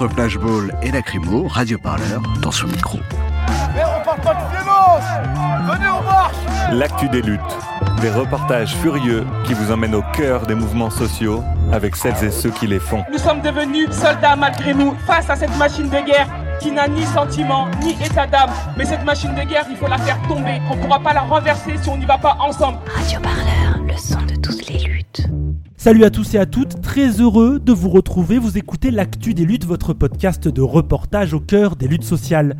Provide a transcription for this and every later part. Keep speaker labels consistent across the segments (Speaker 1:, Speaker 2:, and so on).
Speaker 1: Entre Flashball et Lacrymo, Radio Parleur dans son micro.
Speaker 2: Mais on parle pas de violence Venez, on marche
Speaker 3: L'actu des luttes. Des reportages furieux qui vous emmènent au cœur des mouvements sociaux avec celles et ceux qui les font.
Speaker 4: Nous sommes devenus soldats malgré nous face à cette machine de guerre qui n'a ni sentiment ni état d'âme. Mais cette machine de guerre, il faut la faire tomber. On ne pourra pas la renverser si on n'y va pas ensemble.
Speaker 5: Radio Parleur,
Speaker 6: Salut à tous et à toutes, très heureux de vous retrouver. Vous écoutez L'Actu des luttes, votre podcast de reportage au cœur des luttes sociales.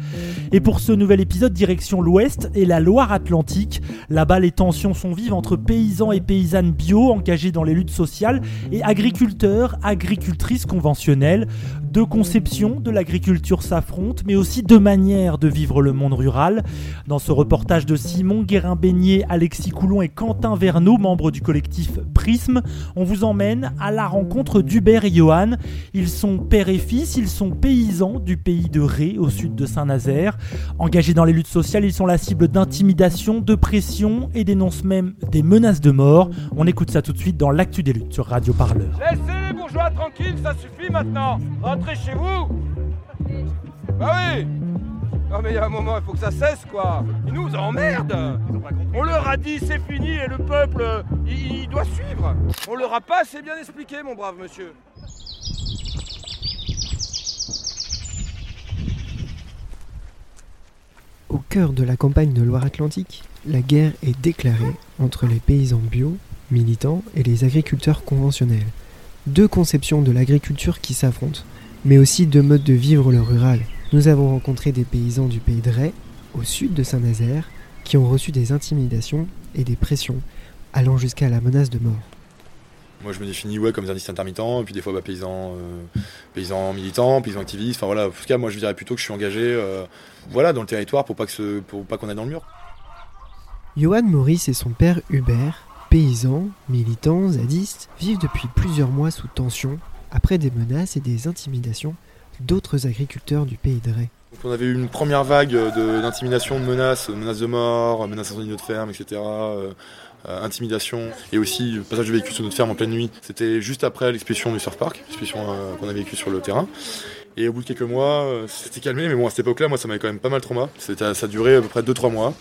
Speaker 6: Et pour ce nouvel épisode, direction l'Ouest et la Loire-Atlantique. Là-bas, les tensions sont vives entre paysans et paysannes bio engagés dans les luttes sociales et agriculteurs, agricultrices conventionnelles. Deux conceptions de l'agriculture s'affrontent, mais aussi deux manières de vivre le monde rural. Dans ce reportage de Simon Guérin-Beignet, Alexis Coulon et Quentin Verneau, membres du collectif Prisme, on vous emmène à la rencontre d'Hubert et Johan. Ils sont père et fils, ils sont paysans du pays de Ré, au sud de Saint-Nazaire. Engagés dans les luttes sociales, ils sont la cible d'intimidation, de pression et dénoncent même des menaces de mort. On écoute ça tout de suite dans l'actu des luttes sur Radio Parleur.
Speaker 2: Chez vous. Bah oui. Non mais il y a un moment, il faut que ça cesse quoi. Ils nous emmerdent. On leur a dit c'est fini et le peuple, il, il doit suivre. On leur a pas assez bien expliqué mon brave monsieur.
Speaker 7: Au cœur de la campagne de Loire-Atlantique, la guerre est déclarée entre les paysans bio, militants, et les agriculteurs conventionnels. Deux conceptions de l'agriculture qui s'affrontent, mais aussi deux modes de vivre le rural. Nous avons rencontré des paysans du pays de Ray, au sud de Saint-Nazaire, qui ont reçu des intimidations et des pressions, allant jusqu'à la menace de mort.
Speaker 8: Moi, je me définis ouais, comme zardiste intermittent, et puis des fois bah, paysan, euh, paysan militant, paysan activiste. Enfin voilà, en tout cas, moi, je dirais plutôt que je suis engagé, euh, voilà, dans le territoire pour pas qu'on aille dans le mur.
Speaker 7: Johan Maurice et son père Hubert, paysans, militants, zadistes, vivent depuis plusieurs mois sous tension après des menaces et des intimidations d'autres agriculteurs du pays de Ray.
Speaker 8: Donc, on avait eu une première vague d'intimidation, de, menaces, menaces de mort, menaces d'incendie de notre ferme, etc. euh, euh, intimidation et aussi le passage de véhicule sur notre ferme en pleine nuit. C'était juste après l'expédition du surf park, l'expédition euh, qu'on a vécue sur le terrain. Et au bout de quelques mois, euh, c'était calmé, mais bon, à cette époque-là, moi, ça m'avait quand même pas mal trauma. Ça a duré à peu près 2-3 mois.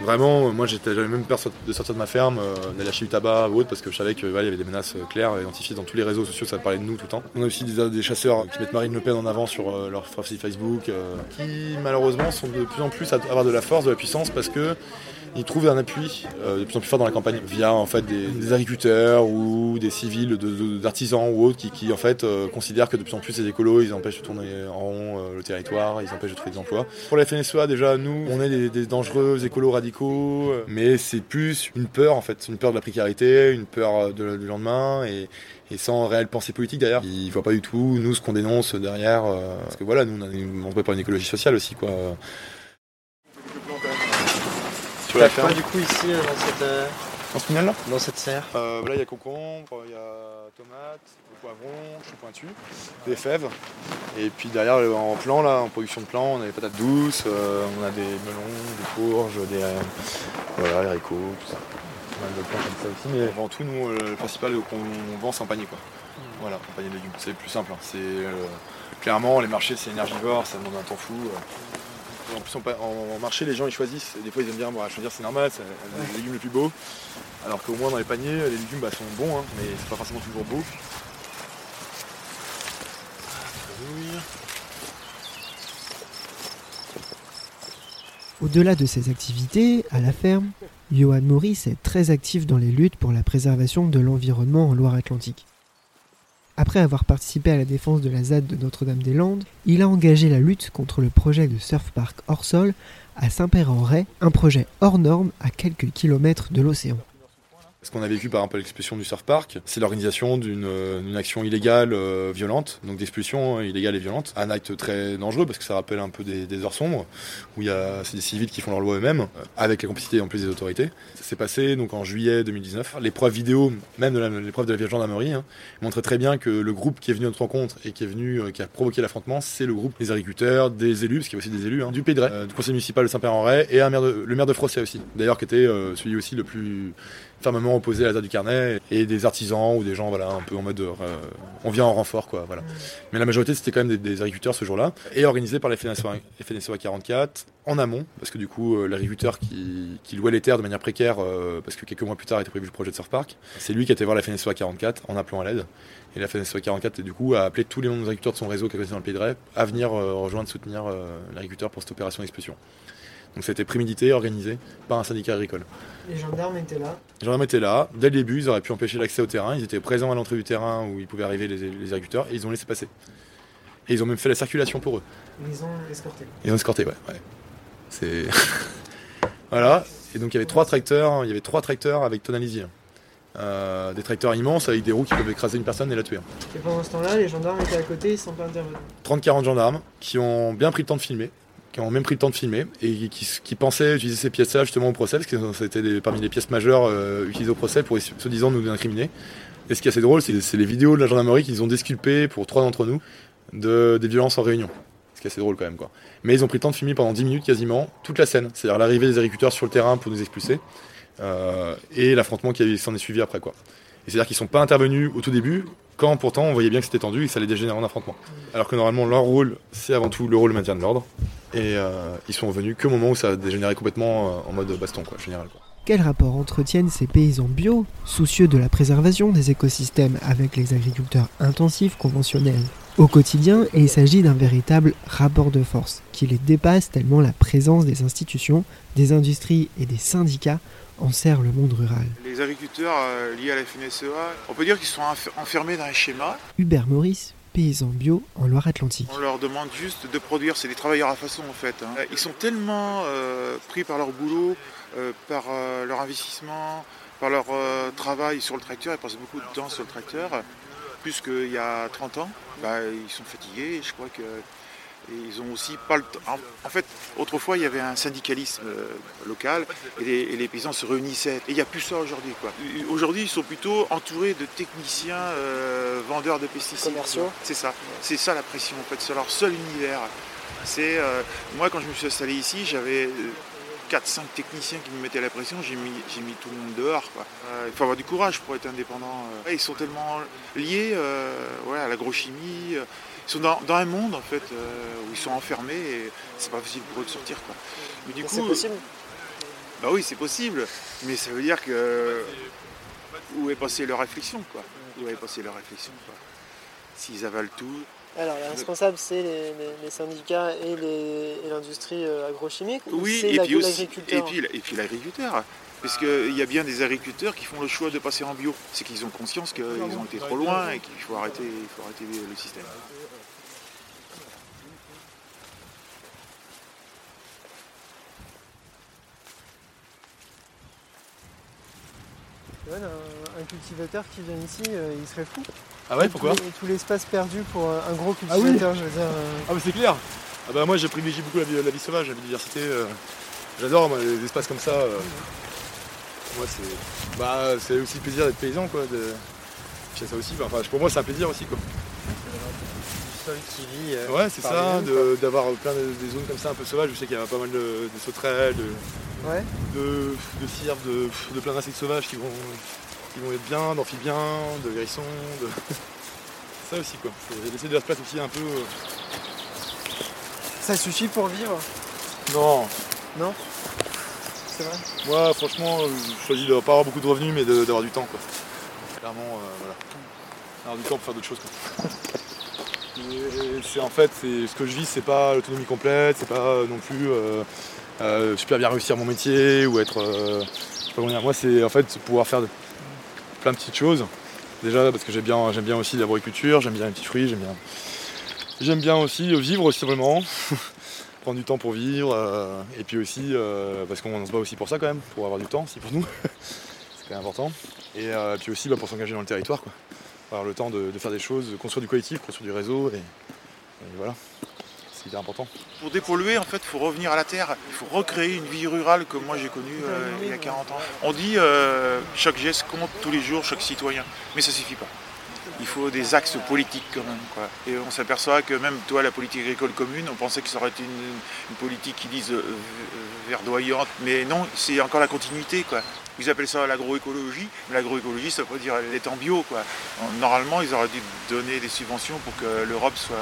Speaker 8: Vraiment, euh, moi, j'étais- j'avais même peur de sortir de ma ferme, euh, d'aller acheter du tabac ou autre, parce que je savais qu'il y avait des menaces euh, claires, identifiées dans tous les réseaux sociaux, ça parlait de nous tout le temps. On a aussi des, chasseurs qui mettent Marine Le Pen en avant sur euh, leur Facebook, euh, qui malheureusement sont de plus en plus à avoir de la force, de la puissance, parce que ils trouvent un appui euh, de plus en plus fort dans la campagne via en fait des, des agriculteurs ou des civils, de- de- d'artisans ou autres qui, qui, en fait euh, considèrent que de plus en plus ces écolos ils empêchent de tourner en rond euh, le territoire, ils empêchent de trouver des emplois. Pour la FNSEA déjà nous on est des, des dangereux écolos radicaux, euh, mais c'est plus une peur en fait, une peur de la précarité, une peur euh, de- du lendemain et et sans réelle pensée politique derrière. Ils voient pas du tout nous ce qu'on dénonce derrière. euh, parce que voilà, nous on, a, on pour une écologie sociale aussi quoi. Sur la ferme.
Speaker 9: du coup ici euh, dans cette, euh,
Speaker 8: En ce final là
Speaker 9: dans cette serre?
Speaker 8: Euh, là, il y a concombre, il y a tomates, le poivron, chou pointu, des fèves. Et puis derrière, en plan, là, en production de plan, on a des patates douces, euh, on a des melons, des courges, des euh, voilà, haricots, tout ça. Pas mal de plants comme ça aussi. Mais avant tout, nous, euh, le principal qu'on vend, c'est en panier, quoi. Voilà, en panier de légumes. C'est plus simple. hein. C'est euh, clairement les marchés, c'est énergivore, ça demande un temps fou. euh. En plus, en, marché, les gens ils choisissent. Des fois, ils aiment bien choisir, c'est normal, c'est les légumes les plus beaux. Alors qu'au moins dans les paniers, les légumes bah, sont bons, hein, mais c'est pas forcément toujours beau.
Speaker 7: Au-delà de ses activités à la ferme, Johan Maurice est très actif dans les luttes pour la préservation de l'environnement en Loire-Atlantique. Après avoir participé à la défense de la ZAD de Notre-Dame-des-Landes, il a engagé la lutte contre le projet de surf park hors sol à Saint-Père-en-Ray, un projet hors norme à quelques kilomètres de l'océan.
Speaker 8: Ce qu'on a vécu par exemple l'expulsion du surf park, c'est l'organisation d'une euh, action illégale euh, violente, donc d'expulsion illégale et violente. Un acte très dangereux parce que ça rappelle un peu des, heures sombres, où il y a c'est des civils qui font leur loi eux-mêmes, euh, avec la complicité en plus des autorités. Ça s'est passé donc en juillet 2019. L'épreuve vidéo, même de l'épreuve de la gendarmerie, hein, montrait très bien que le groupe qui est venu à notre rencontre et qui est venu, qui a provoqué l'affrontement, c'est le groupe des agriculteurs, des élus, parce qu'il y a aussi des élus, hein, du Pays euh, du conseil municipal de Saint-Père-en-Retz et le maire de Frosset aussi. D'ailleurs, qui était celui aussi le plus fermement opposé à la date du carnet et des artisans ou des gens voilà un peu en mode euh, on vient en renfort quoi voilà. Mais la majorité c'était quand même des, des agriculteurs ce jour-là et organisé par les FNSOA, FNSOA 44 en amont parce que du coup euh, l'agriculteur qui, qui louait les terres de manière précaire euh, parce que quelques mois plus tard était prévu le projet de surf park c'est lui qui a été voir la FNSOA 44 en appelant à l'aide. Et la FNSOA 44 du coup a appelé tous les membres agriculteurs de son réseau qui est dans le Pays de Ré à venir euh, rejoindre soutenir euh, l'agriculteur pour cette opération d'expulsion donc c'était prémédité organisé par un syndicat agricole
Speaker 7: Les gendarmes étaient là.
Speaker 8: les gendarmes étaient là, dès le début, ils auraient pu empêcher l'accès au terrain, ils étaient présents à l'entrée du terrain où ils pouvaient arriver les, les agriculteurs, et ils ont laissé passer. Et ils ont même fait la circulation pour eux.
Speaker 7: Ils ont escorté.
Speaker 8: Ils ont escorté, ouais. ouais. C'est. voilà. Et donc il y avait trois tracteurs, il y avait trois tracteurs avec tonalisier. Euh, des tracteurs immenses avec des roues qui peuvent écraser une personne et la tuer.
Speaker 7: Et pendant ce temps-là, les gendarmes étaient à côté, ils sont pas intervenus.
Speaker 8: 30-40 gendarmes qui ont bien pris le temps de filmer, qui ont même pris le temps de filmer et qui, pensaient utiliser ces pièces-là justement au procès, parce que c'était parmi les pièces majeures euh, utilisées au procès pour se disant nous incriminer. Et ce qui est assez drôle, c'est c'est les vidéos de la gendarmerie qu'ils ont disculpées pour trois d'entre nous de, des violences en réunion. Ce qui est assez drôle quand même quoi. Mais ils ont pris le temps de filmer pendant 10 minutes quasiment toute la scène, c'est-à-dire l'arrivée des agriculteurs sur le terrain pour nous expulser euh, et l'affrontement qui s'en est suivi après quoi. C'est-à-dire qu'ils sont pas intervenus au tout début, quand pourtant on voyait bien que c'était tendu et que ça allait dégénérer en affrontement. Alors que normalement leur rôle, c'est avant tout le rôle de maintien de l'ordre. Et euh, ils sont venus qu'au moment où ça a dégénéré complètement euh, en mode baston quoi, général.
Speaker 7: Quel rapport entretiennent ces paysans bio, soucieux de la préservation des écosystèmes, avec les agriculteurs intensifs conventionnels Au quotidien, il s'agit d'un véritable rapport de force qui les dépasse tellement la présence des institutions, des industries et des syndicats enserre le monde rural.
Speaker 10: Les agriculteurs euh, liés à la FNSEA, on peut dire qu'ils sont enf- enfermés dans un schéma.
Speaker 7: Hubert Maurice, paysan bio en Loire-Atlantique.
Speaker 10: On leur demande juste de produire, c'est des travailleurs à façon en fait. hein. Ils sont tellement euh, pris par leur boulot, euh, par euh, leur investissement, par leur euh, travail sur le tracteur, ils passent beaucoup de temps sur le tracteur, plus qu'il y a 30 ans. Bah, ils sont fatigués, je crois que et ils ont aussi pas le temps. En, fait, autrefois, il y avait un syndicalisme euh, local et les, et les paysans se réunissaient. Et il n'y a plus ça aujourd'hui. quoi. Aujourd'hui, ils sont plutôt entourés de techniciens euh, vendeurs de pesticides.
Speaker 7: Commerciaux.
Speaker 10: C'est ça. C'est ça la pression, en fait. C'est leur seul univers. C'est euh, Moi, quand je me suis installé ici, j'avais 4-5 techniciens qui me mettaient la pression. J'ai mis, tout le monde dehors. quoi. Euh, il faut avoir du courage pour être indépendant. euh. Ils sont tellement liés euh, ouais, à l'agrochimie. ils sont dans, dans un monde en fait où ils sont enfermés et c'est pas facile pour eux de sortir quoi. Mais du coup, Bah oui, c'est possible, mais ça veut dire que où est passée leur réflexion quoi? Où est passée leur réflexion quoi? S'ils avalent tout.
Speaker 9: Alors, les responsables, c'est les, les- les syndicats et l'industrie euh, agrochimique ou
Speaker 10: Oui,
Speaker 9: c'est
Speaker 10: et
Speaker 9: la-
Speaker 10: puis aussi, et
Speaker 9: l'agriculteur
Speaker 10: puis, et puis l'agriculteur. Parce qu'il y a bien des agriculteurs qui font le choix de passer en bio. C'est qu'ils ont conscience qu'ils ont été trop loin et qu'il faut arrêter, il faut arrêter le système.
Speaker 9: Un cultivateur qui vient ici, euh, il serait fou.
Speaker 8: Ah ouais, pourquoi
Speaker 9: Tout l'espace perdu pour un gros
Speaker 8: Ah oui.
Speaker 9: cultivateur, je veux dire. euh,
Speaker 8: Ah mais c'est clair ah bah moi je privilégie beaucoup la vie, la vie sauvage, la biodiversité. euh, J'adore moi, les espaces comme ça. euh. Moi c'est. Bah c'est aussi le plaisir d'être paysan quoi. De... Ça aussi, bah, enfin, pour moi c'est un plaisir aussi quoi.
Speaker 9: du sol qui vit. euh,
Speaker 8: Ouais c'est ça, d'avoir plein de des zones comme ça un peu sauvages, je sais qu'il y a pas mal de, de sauterelles, de.
Speaker 9: Ouais.
Speaker 8: de, de, de plein d'insectes sauvages qui vont, qui vont être bien, d'amphibiens, de hérissons, de. ça aussi quoi. Laisser de la place aussi un peu. euh,
Speaker 9: Ça suffit pour vivre,
Speaker 8: Non,
Speaker 9: c'est vrai?
Speaker 8: Moi, franchement, euh, je choisis de pas avoir beaucoup de revenus, mais d'avoir du temps, quoi. Clairement, euh, voilà. Avoir du temps pour faire d'autres choses, quoi. C'est en fait, c'est ce que je vis, c'est pas l'autonomie complète, c'est pas non plus euh, euh, super bien réussir mon métier ou être. je sais pas comment dire. Moi, c'est en fait pouvoir faire de- plein de petites choses. Déjà parce que j'aime bien, j'aime bien aussi l'arboriculture, j'aime bien les petits fruits, j'aime bien. J'aime bien aussi vivre aussi vraiment. prendre du temps pour vivre, euh, et puis aussi euh, parce qu'on se bat aussi pour ça quand même, pour avoir du temps aussi pour nous. C'est quand même important. Et euh, puis aussi bah, pour s'engager dans le territoire, quoi. Avoir le temps de, faire des choses, de construire du collectif, construire du réseau, et voilà, important.
Speaker 10: Pour dépolluer, en fait, il faut revenir à la terre. Il faut recréer une vie rurale comme moi j'ai connue euh, il y a 40 ans. On dit euh, chaque geste compte tous les jours, chaque citoyen. Mais ça suffit pas. Il faut des axes politiques quand même. Quoi. Et on s'aperçoit que même toi, la politique agricole commune, on pensait que ça aurait été une, politique qui dise euh, verdoyante. Mais non, c'est encore la continuité. Quoi. Ils appellent ça l'agroécologie. Mais l'agroécologie, ça veut dire elle est en bio. Quoi. Normalement, ils auraient dû donner des subventions pour que l'Europe soit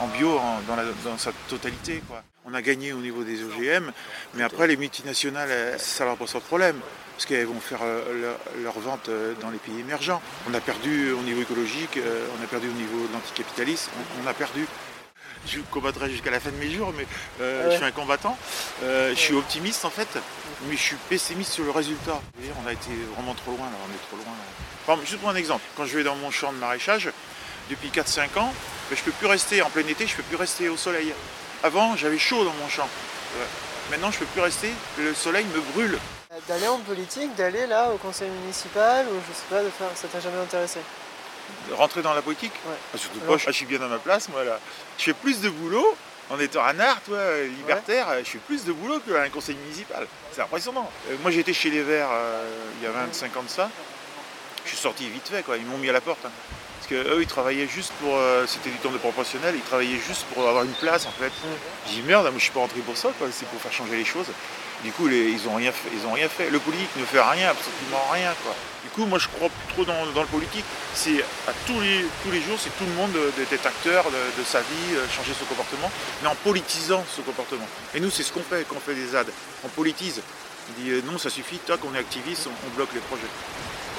Speaker 10: en bio en- dans, la- dans sa totalité. Quoi. On a gagné au niveau des OGM, mais après les multinationales, ça leur pose pas de problème, parce qu'elles vont faire euh, leur, leur vente euh, dans les pays émergents. On a perdu au niveau écologique, euh, on a perdu au niveau de l'anticapitalisme, on, on a perdu. Je combattrai jusqu'à la fin de mes jours, mais euh,
Speaker 9: Ouais.
Speaker 10: je suis un combattant. Euh, je suis optimiste en fait, mais je suis pessimiste sur le résultat. On a été vraiment trop loin là, on est trop loin. Là. Juste pour un exemple, quand je vais dans mon champ de maraîchage, depuis 4-5 ans, ben, je peux plus rester en plein été, je peux plus rester au soleil. Avant, j'avais chaud dans mon champ. Maintenant, je peux plus rester, le soleil me brûle.
Speaker 9: D'aller en politique, d'aller là au conseil municipal ou je sais pas, de faire, ça t'a jamais intéressé?
Speaker 10: Rentrer dans la politique?
Speaker 9: Ouais.
Speaker 10: Ah, Surtout
Speaker 9: Alors-
Speaker 10: pas, je suis bien dans ma place, moi là. Je fais plus de boulot en étant un art, toi, libertaire, je fais plus de boulot qu'un conseil municipal. C'est impressionnant. Euh, moi, j'étais chez les Verts euh, il y a 25 ans de ça. Je suis sorti vite fait, quoi. Ils m'ont mis à la porte. hein. Parce que eux, ils travaillaient juste pour. euh, C'était du temps de proportionnel, ils travaillaient juste pour avoir une place, en fait. J'ai dit merde, moi, je suis pas rentré pour ça. C'est pour faire changer les choses. Du coup, ils ont rien fait. Ils ont rien fait. Le politique ne fait rien, absolument rien. Du coup, moi, je crois trop dans, le politique. C'est à tous les, tous les jours, c'est tout le monde euh, d'être acteur de, sa vie, euh, changer son comportement, mais en politisant ce comportement. Et nous, c'est ce qu'on fait quand on fait des ZAD. On politise. On dit non, ça suffit, toc, on est activiste, on bloque les projets.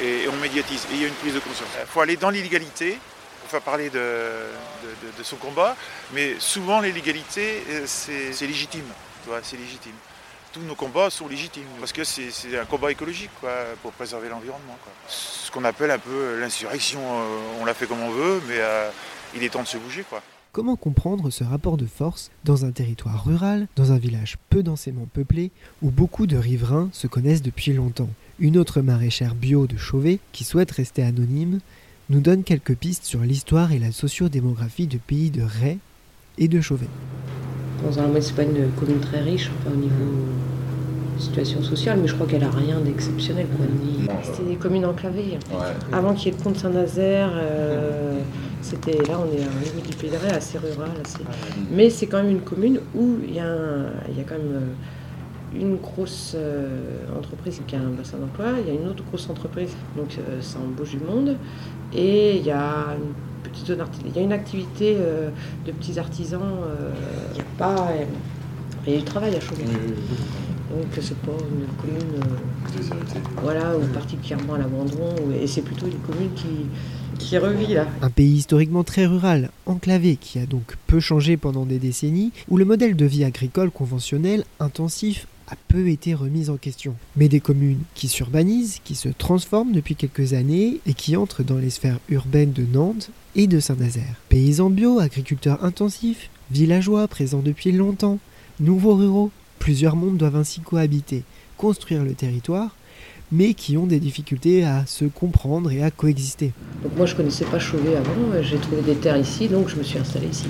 Speaker 10: Et, et on médiatise. Et il y a une prise de conscience. Il faut aller dans l'illégalité pour faire parler de, de- de- de son combat, mais souvent l'illégalité, euh, c'est légitime. C'est légitime. Tous nos combats sont légitimes parce que c'est un combat écologique quoi, pour préserver l'environnement. quoi. Ce qu'on appelle un peu l'insurrection, euh, on la fait comme on veut, mais euh, il est temps de se bouger. quoi.
Speaker 7: Comment comprendre ce rapport de force dans un territoire rural, dans un village peu densément peuplé, où beaucoup de riverains se connaissent depuis longtemps? Une autre maraîchère bio de Chauvet, qui souhaite rester anonyme, nous donne quelques pistes sur l'histoire et la sociodémographie du pays de Ray et de Chauvet.
Speaker 11: Dans un c'est pas une commune très riche, enfin, au niveau situation sociale, mais je crois qu'elle a rien d'exceptionnel. C'était des communes enclavées. Avant qu'il y ait le pont de Saint-Nazaire, euh, c'était là on est au niveau du pays de Ray, assez rural. assez- Mais c'est quand même une commune où il y a, un- il y a quand même euh, une grosse euh, entreprise qui a un bassin d'emploi, il y a une autre grosse entreprise, donc euh, ça embauche du monde, et il y a une petite zone il y a une activité euh, de petits artisans, euh, il n'y a pas... euh, il y a du travail à Chauvet. Donc c'est pas une commune euh, voilà, ou particulièrement à l'abandon, et c'est plutôt une commune qui, qui revit là.
Speaker 7: Un pays historiquement très rural, enclavé, qui a donc peu changé pendant des décennies, où le modèle de vie agricole conventionnel, intensif, a peu été remis en question. Mais des communes qui s'urbanisent, qui se transforment depuis quelques années et qui entrent dans les sphères urbaines de Nantes et de Saint-Nazaire. Paysans bio, agriculteurs intensifs, villageois présents depuis longtemps, nouveaux ruraux, plusieurs mondes doivent ainsi cohabiter, construire le territoire, mais qui ont des difficultés à se comprendre et à coexister.
Speaker 11: Donc moi je connaissais pas Chauvet avant, euh, j'ai trouvé des terres ici, donc je me suis installée ici.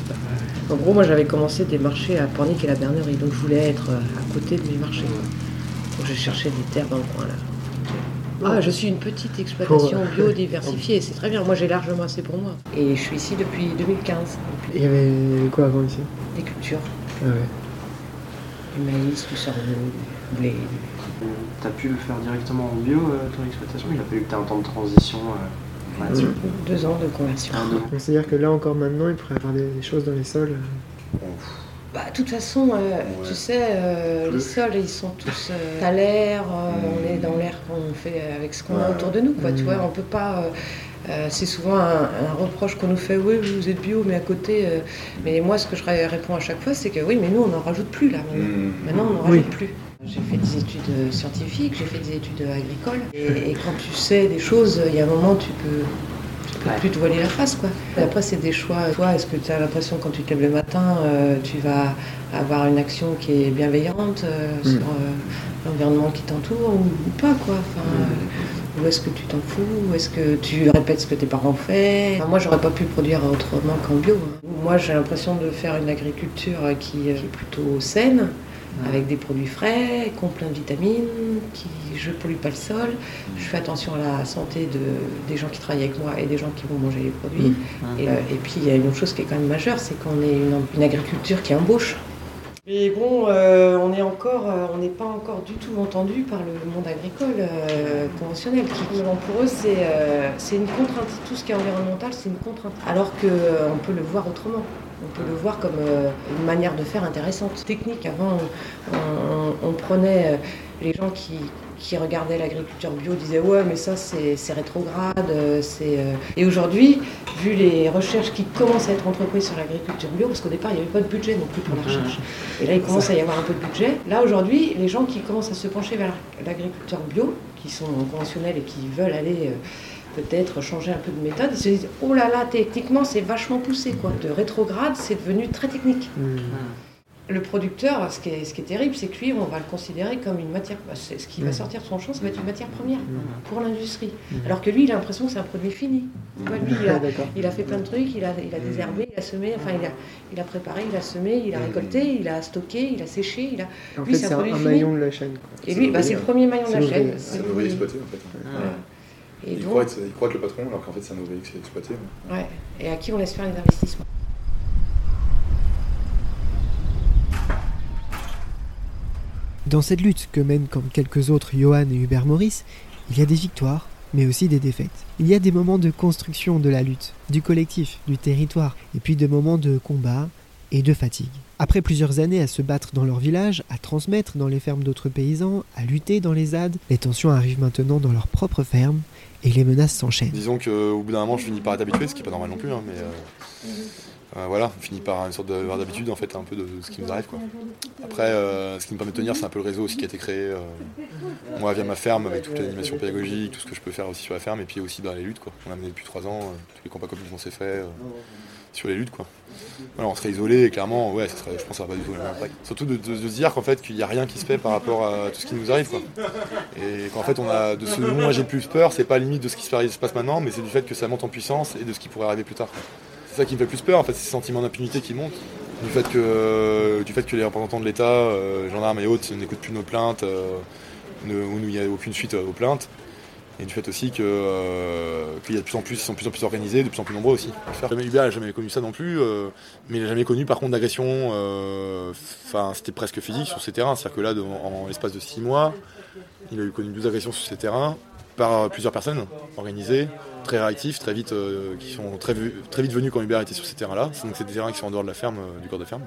Speaker 11: En gros moi j'avais commencé des marchés à Pornic et la Bernerie, donc je voulais être euh, à côté de mes marchés. Donc j'ai cherché des terres dans le coin là. Ah, je suis une petite exploitation bio diversifiée, c'est très bien, moi j'ai largement assez pour moi. Et je suis ici depuis 2015,
Speaker 9: Il y avait quoi avant ici?
Speaker 11: Des cultures,
Speaker 9: Ah ouais.
Speaker 11: du maïs, du sorgho, du blé.
Speaker 12: T'as pu le faire directement en bio, euh, ton exploitation? Il a fallu que tu aies un temps de transition euh, là-dessus.
Speaker 11: Deux ans de conversion.
Speaker 9: Donc c'est-à-dire que là encore maintenant, il pourrait y avoir des, des choses dans les sols. euh,
Speaker 11: Bah, de toute façon, euh, tu sais, euh, les sols, ils sont tous euh, à l'air, euh, on est dans l'air qu'on fait avec ce qu'on a autour de nous, quoi, tu
Speaker 9: Mm.
Speaker 11: vois, on peut pas... euh, euh, c'est souvent un, un reproche qu'on nous fait, oui, vous êtes bio, mais à côté... euh, mais moi, ce que je ré- réponds à chaque fois, c'est que oui, mais nous, on n'en rajoute plus, là, maintenant. Maintenant, on n'en rajoute plus. J'ai fait des études euh, scientifiques, j'ai fait des études agricoles, et, et quand tu sais des choses, il y a un moment, tu peux... tu peux plus te voiler la face. Quoi. Et après, c'est des choix. Toi, est-ce que tu as l'impression quand tu te lèves le matin, euh, tu vas avoir une action qui est bienveillante euh,
Speaker 12: Mm.
Speaker 11: sur euh, l'environnement qui t'entoure ou, ou pas quoi? Enfin, euh, Ou est-ce que tu t'en fous? Ou est-ce que tu répètes ce que tes parents ont fait? Enfin, Moi, j'aurais pas pu produire autrement qu'en bio. hein. Moi, j'ai l'impression de faire une agriculture qui est plutôt saine, avec des produits frais, qui ont plein de vitamines, qui je pollue pas le sol, je fais attention à la santé de, des gens qui travaillent avec moi et des gens qui vont manger les produits. Et, euh, et puis il y a une autre chose qui est quand même majeure, c'est qu'on est une, une agriculture qui embauche. Mais bon, euh, on encore, euh, on n'est pas encore du tout entendu par le monde agricole euh, conventionnel. Qui, pour eux, c'est une contrainte. Tout ce qui est environnemental, c'est une contrainte. Alors qu'on peut le voir autrement. On peut le voir comme une manière de faire intéressante. Technique, avant, on, prenait les gens qui, qui regardaient l'agriculture bio disaient ouais mais ça c'est rétrograde euh, c'est euh. et aujourd'hui vu les recherches qui commencent à être entreprises sur l'agriculture bio parce qu'au départ il n'y avait pas de budget non plus pour la recherche et là il commence à y avoir un peu de budget là aujourd'hui les gens qui commencent à se pencher vers l'agriculture bio qui sont conventionnels et qui veulent aller euh, peut-être changer un peu de méthode, ils se disent oh là là, techniquement c'est vachement poussé quoi. De rétrograde, c'est devenu très technique. Le producteur, ce qui est, ce qui est terrible, c'est que lui, on va le considérer comme une matière. bah, Ce qui va sortir de son champ, ça va être une matière première pour l'industrie. Alors que lui, il a l'impression que c'est un produit fini. Lui, il a,
Speaker 7: D'accord.
Speaker 11: il a fait plein de trucs, il a, il a désherbé, il a semé, enfin, il a, il a préparé, il a semé, il a récolté, il a stocké, il a séché. Il a...
Speaker 7: En
Speaker 11: lui,
Speaker 7: fait, c'est un,
Speaker 11: produit
Speaker 7: un maillon de la chaîne. quoi.
Speaker 11: Et lui, bah, c'est le premier maillon de la chaîne.
Speaker 8: C'est un ouvrier exploité en fait.
Speaker 11: Voilà. Et
Speaker 8: Il,
Speaker 11: donc-
Speaker 8: croit être, il croit être le patron alors qu'en fait c'est un ouvrier qui s'est exploité.
Speaker 11: Ouais. Et à qui on laisse faire les investissements.
Speaker 7: Dans cette lutte que mènent comme quelques autres Johan et Hubert Maurice, il y a des victoires, mais aussi des défaites. Il y a des moments de construction de la lutte, du collectif, du territoire, et puis des moments de combat et de fatigue. Après plusieurs années à se battre dans leur village, à transmettre dans les fermes d'autres paysans, à lutter dans les ZAD, les tensions arrivent maintenant dans leur propre ferme et les menaces s'enchaînent.
Speaker 8: Disons qu'au bout d'un moment je finis par être habitué, ce qui est pas normal non plus, hein, mais euh, euh, voilà, on finit par une sorte d'habitude en fait un peu de ce qui nous arrive quoi. Après, euh, ce qui me permet de tenir, c'est un peu le réseau aussi qui a été créé. euh, moi via ma ferme avec toute l'animation pédagogique, tout ce que je peux faire aussi sur la ferme, et puis aussi dans les luttes quoi. On a mené depuis trois ans, tous les combats comme qu'on s'est fait sur les luttes quoi. Voilà, on serait isolé clairement, ouais, je pense ça pas du tout le même. Surtout de, se dire qu'en fait qu'il n'y a rien qui se fait par rapport à tout ce qui nous arrive quoi. Et qu'en fait on a de ce dont moi j'ai plus peur, c'est pas limite de ce qui se passe- se passe maintenant, mais c'est du fait que ça monte en puissance et de ce qui pourrait arriver plus tard. C'est ça qui me fait plus peur en fait, c'est ce sentiment d'impunité qui monte. Du fait que, du fait que les représentants de l'État, euh, gendarmes et autres, n'écoutent plus nos plaintes, euh, où il n'y a aucune suite euh, aux plaintes. Et du fait aussi que, euh, qu'il y a de plus en plus, ils sont de plus en plus organisés, de plus en plus nombreux aussi. Hubert n'a jamais connu ça non plus, euh, mais il n'a jamais connu par contre d'agression, euh, enfin c'était presque physique sur ces terrains. C'est-à-dire que là, en, l'espace de 6 mois, il a eu connu 12 agressions sur ces terrains par plusieurs personnes organisées, très réactives, très vite, euh, qui sont très, vite venues quand Hubert était sur ces terrains-là. Donc c'est des terrains qui sont en dehors de la ferme, euh, du corps de ferme.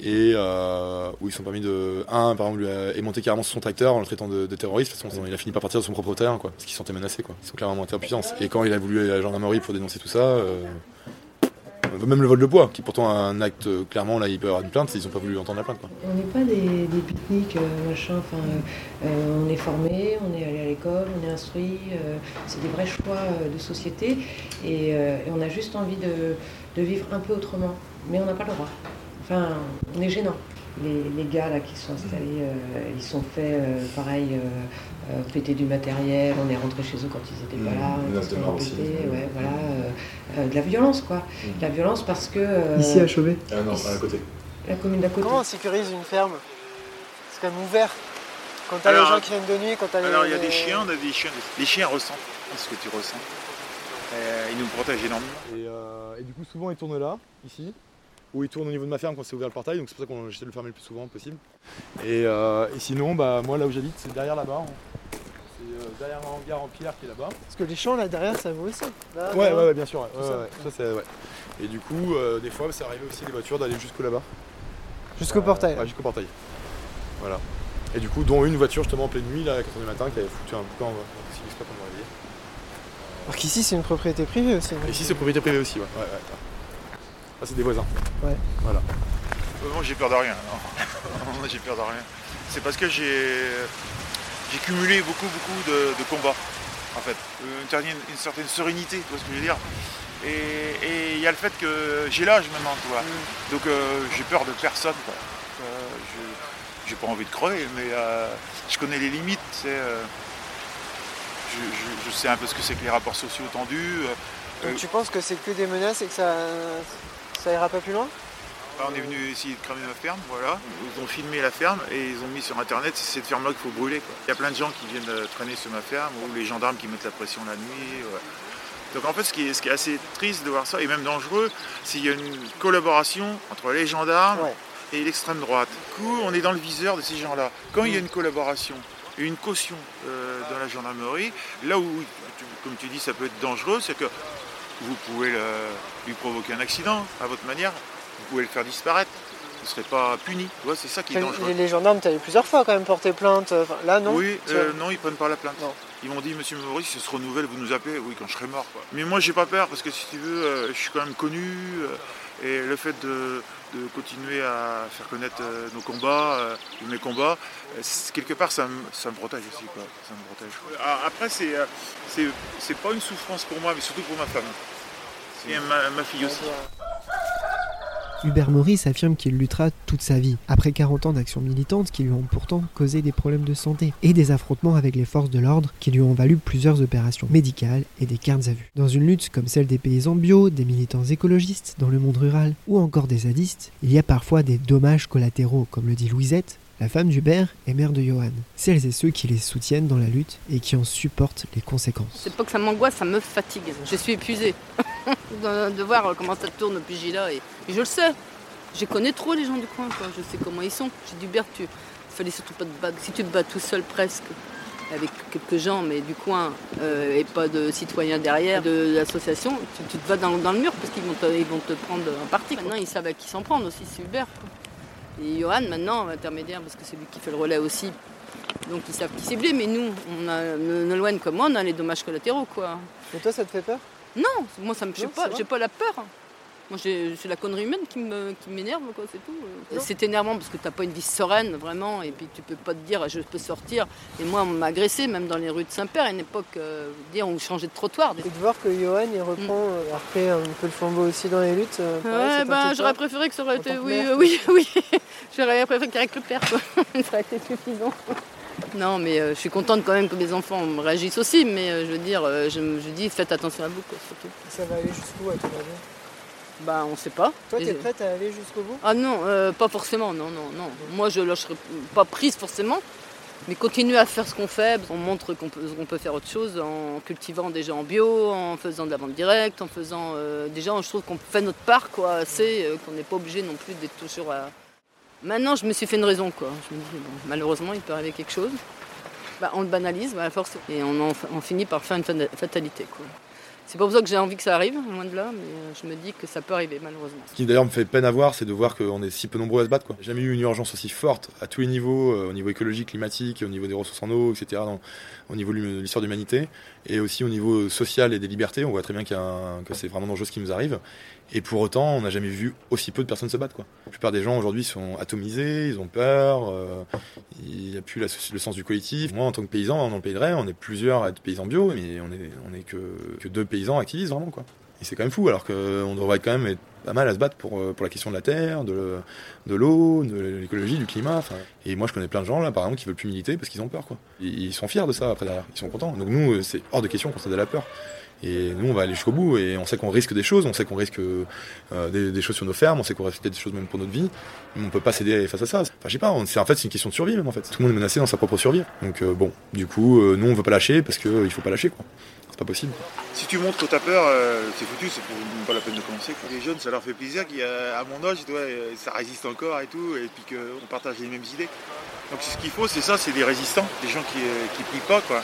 Speaker 8: Et euh, où ils sont permis de. Un, par exemple, lui a émonté carrément son tracteur en le traitant de, de terroriste. De toute façon, il a fini par partir de son propre terrain, quoi. Parce qu'ils se sentaient menacés, quoi. Ils sont clairement en puissance. Et quand il a voulu aller à la gendarmerie pour dénoncer tout ça, même le vol de bois, qui pourtant un acte, euh, clairement, là, il peut y avoir une plainte, ils n'ont pas voulu entendre la plainte.
Speaker 11: On n'est pas des, des pique-niques, euh, machin. Enfin, euh, on est formé, on est allé à l'école, on est instruit. c'est des vrais choix de société. Et, et on a juste envie de, de vivre un peu autrement. Mais on n'a pas le droit. Enfin, on est gênant. Les, les gars là qui sont installés, ils sont fait euh, pareil, euh, péter du matériel. On est rentré chez eux quand ils n'étaient pas
Speaker 8: Mmh,
Speaker 11: là.
Speaker 8: menace
Speaker 11: ils embêtés, ouais, voilà, euh, euh, de la violence quoi. De la violence parce que. euh,
Speaker 7: Ici à Chauvet
Speaker 8: Ah non, à côté.
Speaker 11: La commune d'à côté.
Speaker 9: Comment on sécurise une ferme? C'est quand même ouvert. Quand t'as les gens qui viennent de nuit, quand t'as les.
Speaker 10: Alors il y a des chiens, on a des chiens. Les chiens ressentent ce que tu ressens. Euh, ils nous protègent énormément.
Speaker 8: Et, euh, et du coup, souvent, ils tournent là, ici, ou ils tournent au niveau de ma ferme quand c'est ouvert le portail, donc c'est pour ça qu'on j'essaie de le fermer le plus souvent possible. Et, euh, et sinon, bah, moi, là où j'habite, c'est derrière là-bas. hein. C'est euh, derrière un hangar en pierre qui est là-bas.
Speaker 9: Parce que les champs là derrière, ça vaut aussi. Là,
Speaker 8: Ouais, ouais, ouais, bien sûr. ouais,
Speaker 9: tout
Speaker 8: ouais,
Speaker 9: ça.
Speaker 8: ouais, ça, c'est, ouais. Et du coup, euh, des fois, c'est arrivé aussi des voitures d'aller jusqu'au là-bas.
Speaker 9: Jusqu'au
Speaker 8: Euh,
Speaker 9: portail.
Speaker 8: Ouais, jusqu'au portail. Voilà. Et du coup, dont une voiture justement en pleine nuit, là, à 4h du matin, qui avait foutu un en si pas.
Speaker 9: Alors qu'ici, c'est une propriété privée aussi.
Speaker 8: Et ici, c'est propriété privée aussi, ouais. ouais, ouais. Ah, c'est des voisins.
Speaker 9: Ouais.
Speaker 8: Voilà.
Speaker 10: Moi j'ai peur de rien. non. J'ai peur de rien. C'est parce que j'ai j'ai cumulé beaucoup beaucoup de, de combats. en fait. Euh, Une certaine, une certaine sérénité, tu vois ce que je veux dire. Et il y a le fait que j'ai l'âge maintenant, tu vois. Donc euh, j'ai peur de personne, quoi. Euh, je- j'ai pas envie de crever, mais euh, je connais les limites, c'est. je, je- je sais un peu ce que c'est que les rapports sociaux tendus.
Speaker 9: Donc tu penses que c'est que des menaces et que ça, ça ira pas plus loin?
Speaker 10: On est venu essayer de cramer ma ferme, voilà. Ils ont filmé la ferme et ils ont mis sur internet c'est cette ferme-là qu'il faut brûler. quoi. Il y a plein de gens qui viennent euh, traîner sur ma ferme ou les gendarmes qui mettent la pression la nuit. ouais. Donc en fait, ce qui, est, ce qui est assez triste de voir ça, et même dangereux, c'est qu'il y a une collaboration entre les gendarmes et l'extrême droite. Du coup, on est dans le viseur de ces gens-là. Quand il y a une collaboration et une caution euh, dans la gendarmerie, là où, comme tu dis, ça peut être dangereux, c'est que vous pouvez le- lui provoquer un accident à votre manière, pouvez le faire disparaître, vous ne serez pas puni. Tu vois, c'est ça qui est dangereux.
Speaker 9: les, les gendarmes, t'avais plusieurs fois quand même porté plainte. Enfin, là, non
Speaker 10: Oui,
Speaker 9: Tu-
Speaker 10: euh, non, ils prennent pas la plainte. Ils m'ont dit, monsieur Maurice, si ça se renouvelle, vous nous appelez. Oui, quand je serai mort. quoi. Mais moi, j'ai pas peur parce que si tu veux, euh, je suis quand même connu. euh, et le fait de, de continuer à faire connaître euh, nos combats, euh, ou mes combats, euh, quelque part, ça me, ça me protège aussi. Quoi. Ça me protège. quoi. Après, c'est, euh, c'est, c'est pas une souffrance pour moi, mais surtout pour ma femme. Et ma, ma fille aussi.
Speaker 7: Hubert Maurice affirme qu'il luttera toute sa vie, après 40 ans d'action militante qui lui ont pourtant causé des problèmes de santé et des affrontements avec les forces de l'ordre qui lui ont valu plusieurs opérations médicales et des cartes à vue. Dans une lutte comme celle des paysans bio, des militants écologistes dans le monde rural ou encore des zadistes, il y a parfois des dommages collatéraux, comme le dit Louisette, la femme d'Hubert et mère de Johan. Celles et ceux qui les soutiennent dans la lutte et qui en supportent les conséquences.
Speaker 13: C'est pas que ça m'angoisse, ça me fatigue. Je suis épuisée de, voir comment ça tourne depuis Gila. Et, je le sais. Je connais trop les gens du coin, je sais comment ils sont. J'ai dit, Hubert, tu fallait surtout pas te battre. Si tu te bats tout seul presque, avec quelques gens, mais du coin, euh, et pas de citoyens derrière, de l'association, tu, te bats dans, le mur parce qu'ils vont, te, vont te prendre un parti. Maintenant, ils savent à qui s'en prendre aussi, c'est Hubert. Et Johan, maintenant, intermédiaire, parce que c'est lui qui fait le relais aussi. Donc ils savent qui cibler, mais nous, on a, Nolwenn comme moi, on a les dommages collatéraux, quoi.
Speaker 9: Et toi, ça te fait peur?
Speaker 13: Non, moi ça me fait pas, j'ai pas la peur. Moi j'ai- c'est la connerie humaine qui m'énerve, quoi, c'est tout.
Speaker 9: Non.
Speaker 13: C'est énervant parce que t'as pas une vie sereine, vraiment, et puis tu peux pas te dire je peux sortir. Et moi on m'a agressé, même dans les rues de Saint-Père, à une époque, euh, dire on changeait de trottoir.
Speaker 9: Et de voir que Johan, il reprend, euh, a repris un peu le flambeau aussi dans les luttes. euh,
Speaker 13: Ouais, bah, j'aurais préféré que ça aurait été. Oui,
Speaker 9: mère,
Speaker 13: euh, oui, oui. j'aurais préféré qu'avec le père, quoi. ça aurait été suffisant. Non, mais euh, je suis contente quand même que mes enfants réagissent aussi, mais euh, je veux dire, euh, je, me- je dis faites attention à vous, quoi, surtout.
Speaker 9: Ça va aller jusqu'où à ton avis?
Speaker 13: Bah, on sait pas.
Speaker 9: Toi, t'es prête à aller jusqu'au bout?
Speaker 13: Ah non, euh, pas forcément, non, non, non. Moi, je lâcherai pas prise forcément, mais continuer à faire ce qu'on fait. On montre qu'on peut, faire autre chose en cultivant déjà en bio, en faisant de la vente directe, en faisant. euh, déjà, je trouve qu'on fait notre part, quoi, assez, euh, qu'on n'est pas obligé non plus d'être toujours à. Maintenant, je me suis fait une raison, quoi. Je me dis, bon, malheureusement, il peut arriver quelque chose. Bah, on le banalise, bah, à force, et on, en- on finit par faire une fata- fatalité, quoi. C'est pas pour ça que j'ai envie que ça arrive, loin de là, mais euh, je me dis que ça peut arriver, malheureusement.
Speaker 8: Ce qui d'ailleurs me fait peine à voir, c'est de voir qu'on est si peu nombreux à se battre. Quoi. J'ai jamais eu une urgence aussi forte à tous les niveaux, euh, au niveau écologique, climatique, au niveau des ressources en eau, etc., au niveau de l'histoire de l'humanité, et aussi au niveau social et des libertés. On voit très bien que c'est vraiment dangereux ce qui nous arrive. Et pour autant, on n'a jamais vu aussi peu de personnes se battre. La plupart des gens aujourd'hui sont atomisés, ils ont peur, euh, il n'y a plus le sens du collectif. Moi, en tant que paysan, dans le pays de Rennes, on est plusieurs à être paysans bio, mais on est, on est que, deux paysans activistes vraiment. Et c'est quand même fou, alors qu'on devrait quand même être pas mal à se battre pour, euh, pour la question de la terre, de, l'eau, de l'écologie, du climat. Et moi, je connais plein de gens, là, par exemple, qui veulent plus militer parce qu'ils ont peur. Quoi. Ils ils sont fiers de ça après derrière, ils sont contents. Donc nous, euh, c'est hors de question qu'on cède à la peur. Et nous, on va aller jusqu'au bout et on sait qu'on risque des choses, on sait qu'on risque euh, des, des choses sur nos fermes, on sait qu'on risque peut-être des choses même pour notre vie, mais on peut pas céder face à ça. Enfin, je sais pas, on- c'est en fait c'est une question de survie même en fait. Tout le monde est menacé dans sa propre survie. Donc euh, bon, du coup, euh, nous on veut pas lâcher parce que euh, il faut pas lâcher quoi. C'est pas possible.
Speaker 10: Si tu montres que t'as peur, euh, c'est foutu, c'est pour- pas la peine de commencer. quoi. Les jeunes, ça leur fait plaisir qu'à mon âge, ça résiste encore et tout, et puis qu'on partage les mêmes idées. Donc ce qu'il faut, c'est ça, c'est des résistants, des gens qui, euh, qui plient pas quoi.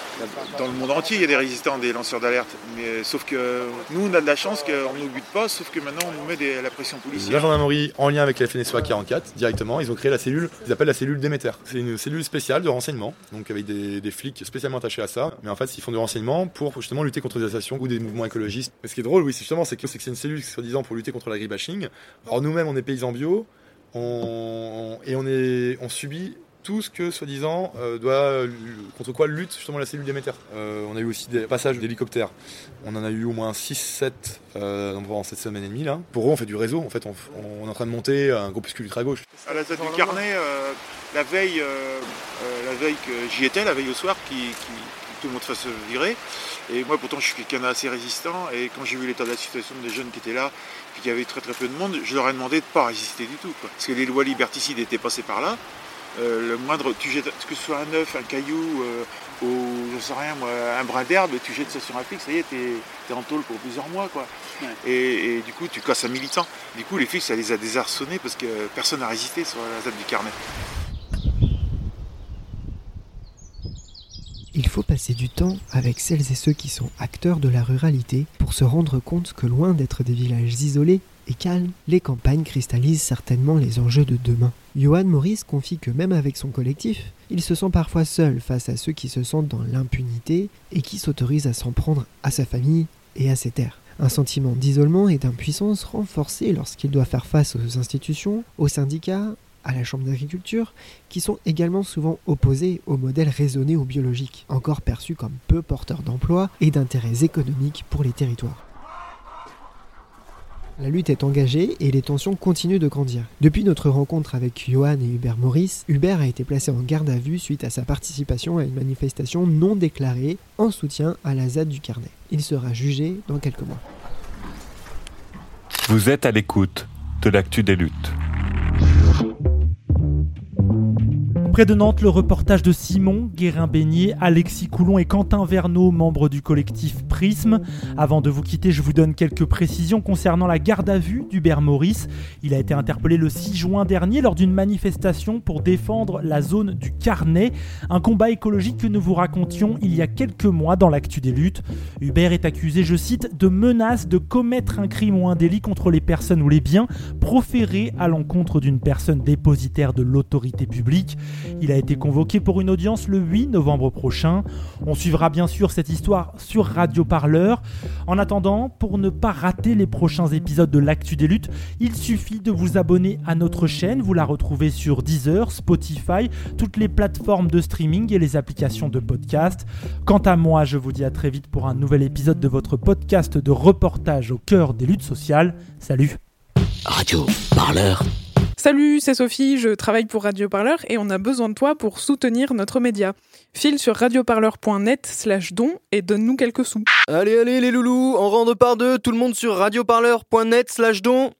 Speaker 10: Dans le monde entier, il y a des résistants, des lanceurs d'alerte. Mais euh, sauf que nous, on a de la chance qu'on ne nous bute pas, sauf que maintenant, on nous met des- la pression
Speaker 8: La
Speaker 10: policière.
Speaker 8: gendarmerie, en lien avec la FNSOA 44, directement, ils ont créé la cellule, ils appellent la cellule Déméter. C'est une cellule spéciale de renseignement, donc avec des, flics spécialement attachés à ça. Mais en fait, ils font du renseignement pour justement lutter contre des associations ou des mouvements écologistes. Mais ce qui est drôle, oui, c'est justement, c'est que c'est une cellule, soi-disant, pour lutter contre l'agribashing. Alors nous-mêmes, on est paysans bio, on, et on, est, on subit tout ce que, soi-disant, euh, doit contre quoi lutte justement la cellule diamétaire. Euh, on a eu aussi des passages d'hélicoptères. On en a eu au moins 6-7 euh, dans cette semaine et demie là. Pour eux, on fait du réseau. En fait, on, on est en train de monter un groupuscule ultra gauche.
Speaker 10: À la tête du carnet, euh, la veille, euh, euh, la veille que j'y étais, la veille au soir, qui, tout le monde fasse virer. Et moi, pourtant, je suis quelqu'un d'assez résistant. Et quand j'ai vu l'état de la situation des jeunes qui étaient là, puis qu'il y avait très très peu de monde, je leur ai demandé de ne pas résister du tout. quoi. Parce que les lois liberticides étaient passées par là. Euh, le moindre, tu jettes, que ce soit un œuf, un caillou, euh, ou je sais rien, moi, un brin d'herbe, tu jettes ça sur un flic, ça y est, t'es es en tôle pour plusieurs mois, quoi. Et, et du coup, tu casses un militant. Du coup, les flics, ça les a désarçonnés parce que personne n'a résisté sur la ZAD du carnet.
Speaker 7: Il faut passer du temps avec celles et ceux qui sont acteurs de la ruralité pour se rendre compte que loin d'être des villages isolés et calmes, les campagnes cristallisent certainement les enjeux de demain. Johan Maurice confie que même avec son collectif, il se sent parfois seul face à ceux qui se sentent dans l'impunité et qui s'autorisent à s'en prendre à sa famille et à ses terres. Un sentiment d'isolement et d'impuissance renforcé lorsqu'il doit faire face aux institutions, aux syndicats, à la Chambre d'agriculture, qui sont également souvent opposés au modèle raisonné ou biologique, encore perçu comme peu porteur d'emplois et d'intérêts économiques pour les territoires. La lutte est engagée et les tensions continuent de grandir. Depuis notre rencontre avec Johan et Hubert Maurice, Hubert a été placé en garde à vue suite à sa participation à une manifestation non déclarée en soutien à la ZAD du Carnet. Il sera jugé dans quelques mois.
Speaker 3: Vous êtes à l'écoute de l'actu des luttes.
Speaker 6: Près de Nantes, le reportage de Simon, Guérin-Beignet, Alexis Coulon et Quentin Verneau, membres du collectif Prisme. Avant de vous quitter, je vous donne quelques précisions concernant la garde à vue d'Hubert Maurice. Il a été interpellé le 6 juin dernier lors d'une manifestation pour défendre la zone du Carnet, un combat écologique que nous vous racontions il y a quelques mois dans l'actu des luttes. Hubert est accusé, je cite, de menace de commettre un crime ou un délit contre les personnes ou les biens proférés à l'encontre d'une personne dépositaire de l'autorité publique. Il a été convoqué pour une audience le 8 novembre prochain. On suivra bien sûr cette histoire sur Radio Parleur. En attendant, pour ne pas rater les prochains épisodes de l'Actu des luttes, il suffit de vous abonner à notre chaîne. Vous la retrouvez sur Deezer, Spotify, toutes les plateformes de streaming et les applications de podcast. Quant à moi, je vous dis à très vite pour un nouvel épisode de votre podcast de reportage au cœur des luttes sociales. Salut
Speaker 14: Radio Parleur.
Speaker 15: Salut, c'est Sophie, je travaille pour Radio Parleur et on a besoin de toi pour soutenir notre média. File sur radioparleur.net slash don et donne-nous quelques sous.
Speaker 16: Allez, allez les loulous, on rentre par deux, tout le monde sur radioparleur.net slash don.